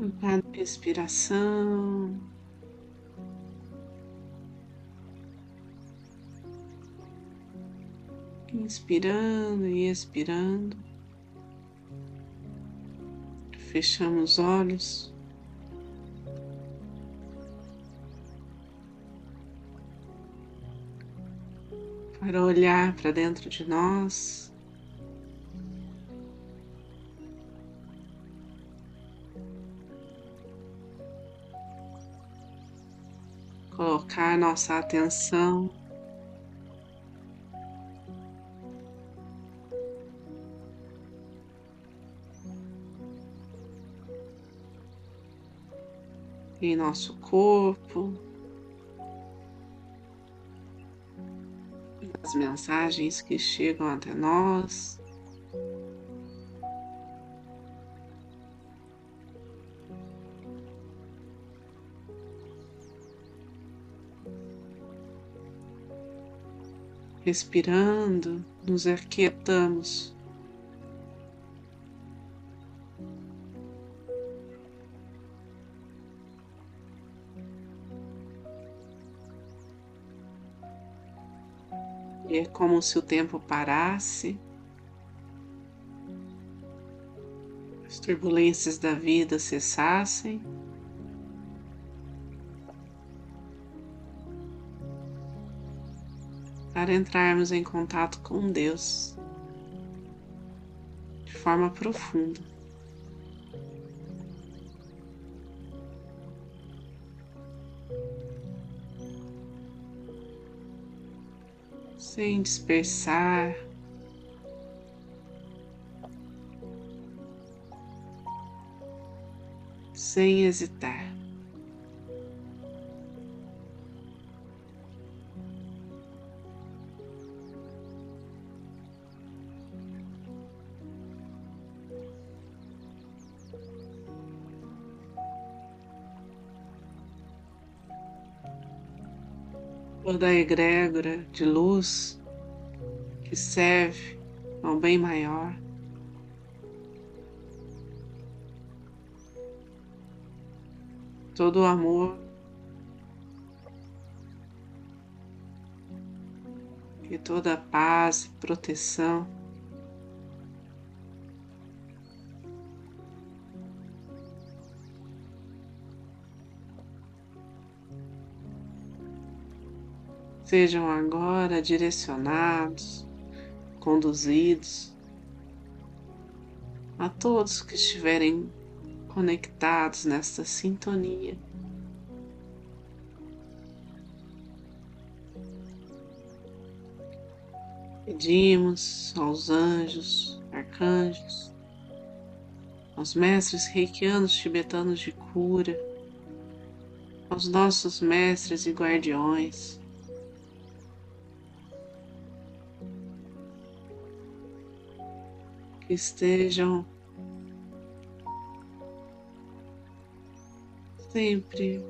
Cada respiração. Inspirando e expirando. Fechamos os olhos. Para olhar para dentro de nós. Colocar nossa atenção em nosso corpo, as mensagens que chegam até nós. Respirando, nos aquietamos. É como se o tempo parasse, as turbulências da vida cessassem. Para entrarmos em contato com Deus de forma profunda. sem dispersar. Sem hesitar. Toda a egrégora de luz que serve ao bem maior. Todo o amor e toda a paz e proteção. Sejam agora direcionados, conduzidos a todos que estiverem conectados nesta sintonia. Pedimos aos anjos, arcanjos, aos mestres reikianos tibetanos de cura, aos nossos mestres e guardiões, estejam sempre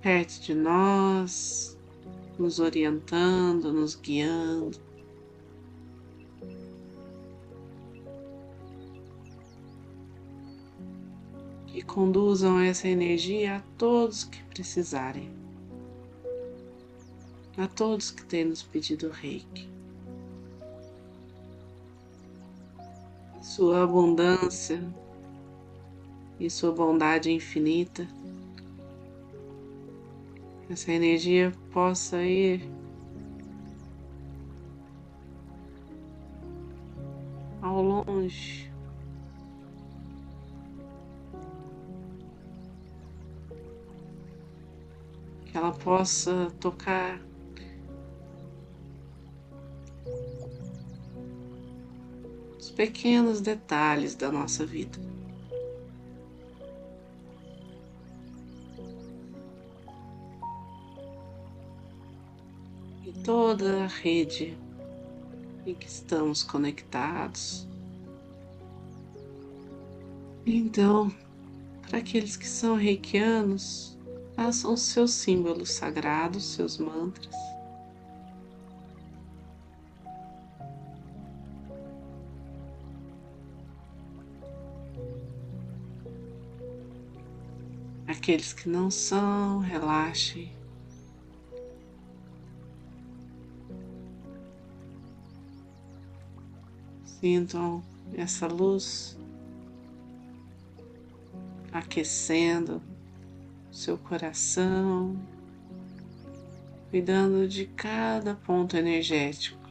perto de nós, nos orientando, nos guiando. Que conduzam essa energia a todos que precisarem, a todos que têm nos pedido reiki. Sua abundância e sua bondade infinita, essa energia possa ir ao longe. Que ela possa tocar pequenos detalhes da nossa vida. E toda a rede em que estamos conectados. Então, para aqueles que são reikianos, façam seus símbolos sagrados, seus mantras. Aqueles que não são, relaxe. Sintam essa luz aquecendo seu coração, cuidando de cada ponto energético.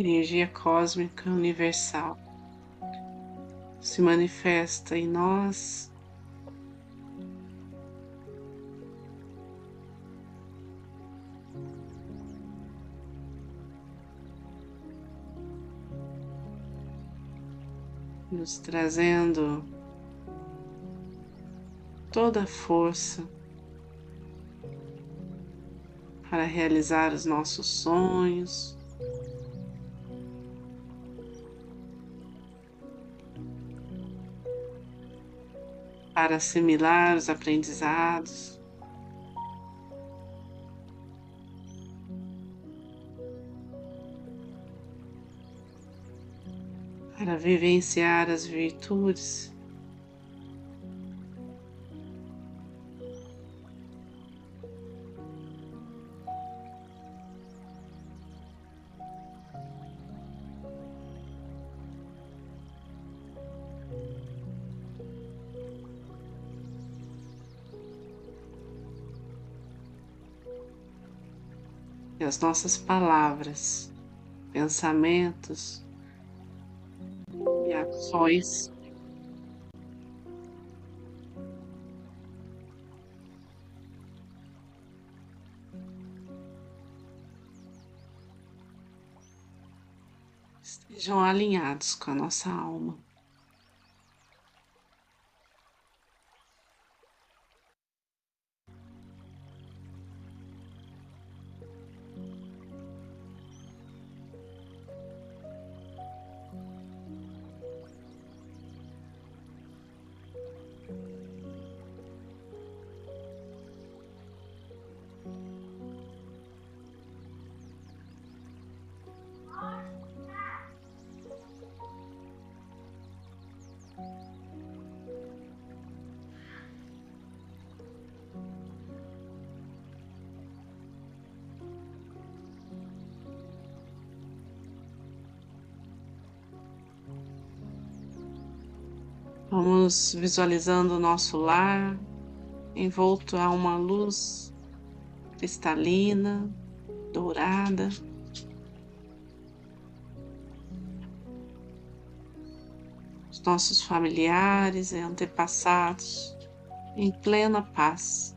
Energia cósmica universal se manifesta em nós. Nos trazendo toda a força para realizar os nossos sonhos, para assimilar os aprendizados. Para vivenciar as virtudes as nossas palavras, pensamentos e ações estejam alinhados com a nossa alma. Vamos visualizando o nosso lar envolto a uma luz cristalina, dourada. Os nossos familiares e antepassados em plena paz.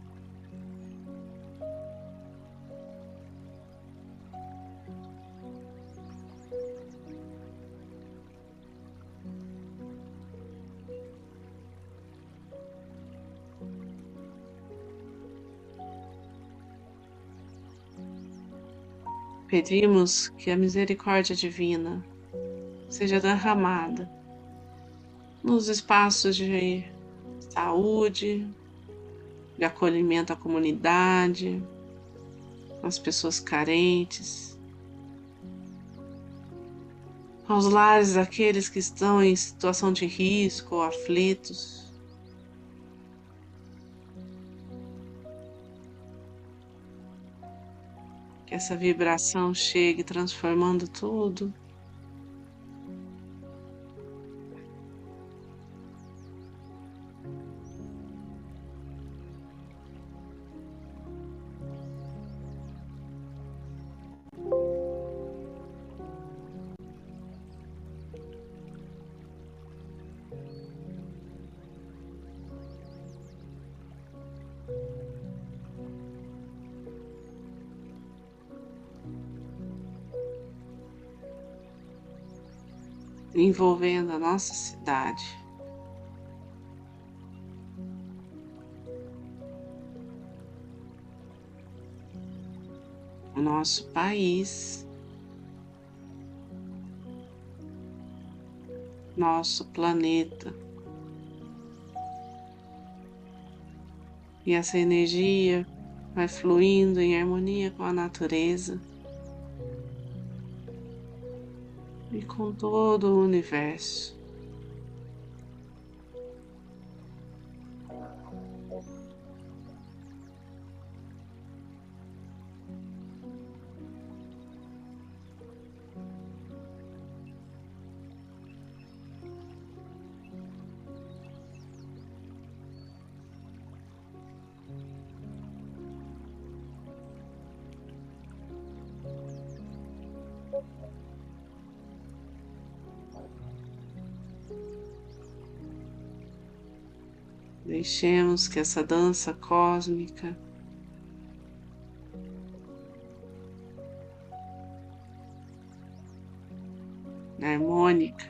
Pedimos que a misericórdia divina seja derramada nos espaços de saúde, de acolhimento à comunidade, às pessoas carentes, aos lares daqueles que estão em situação de risco ou aflitos. Essa vibração chegue transformando tudo envolvendo a nossa cidade. O nosso país, nosso planeta. E essa energia vai fluindo em harmonia com a natureza com todo o universo. Deixemos que essa dança cósmica harmônica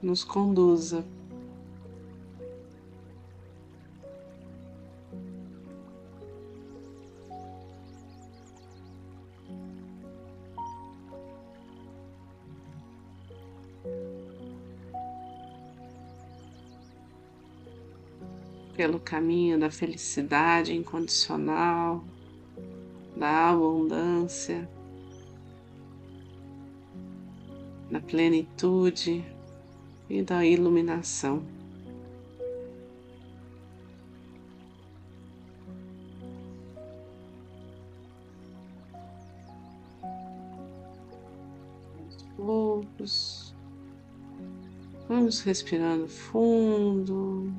nos conduza pelo caminho da felicidade incondicional, da abundância, da plenitude e da iluminação. Vamos respirando fundo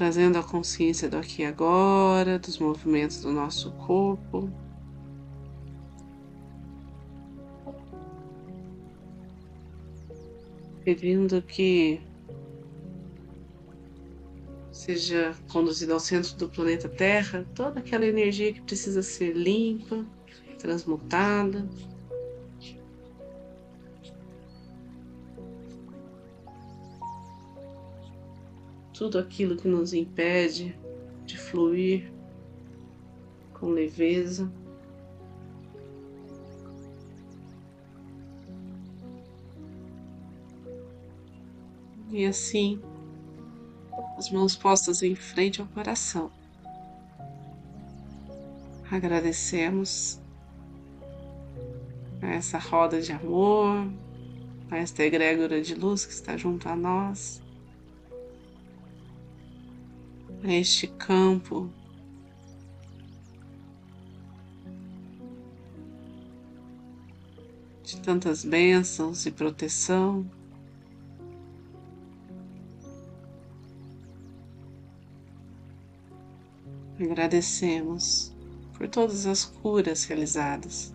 trazendo a consciência do aqui e agora, dos movimentos do nosso corpo. Pedindo que seja conduzido ao centro do planeta Terra toda aquela energia que precisa ser limpa, transmutada. Tudo aquilo que nos impede de fluir com leveza. E assim, as mãos postas em frente ao coração. Agradecemos a essa roda de amor, a esta egrégora de luz que está junto a nós. A este campo de tantas bênçãos e proteção. Agradecemos por todas as curas realizadas.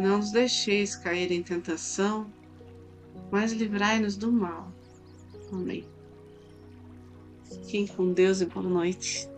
Não nos deixeis cair em tentação, mas livrai-nos do mal. Amém. Fiquem com Deus e boa noite.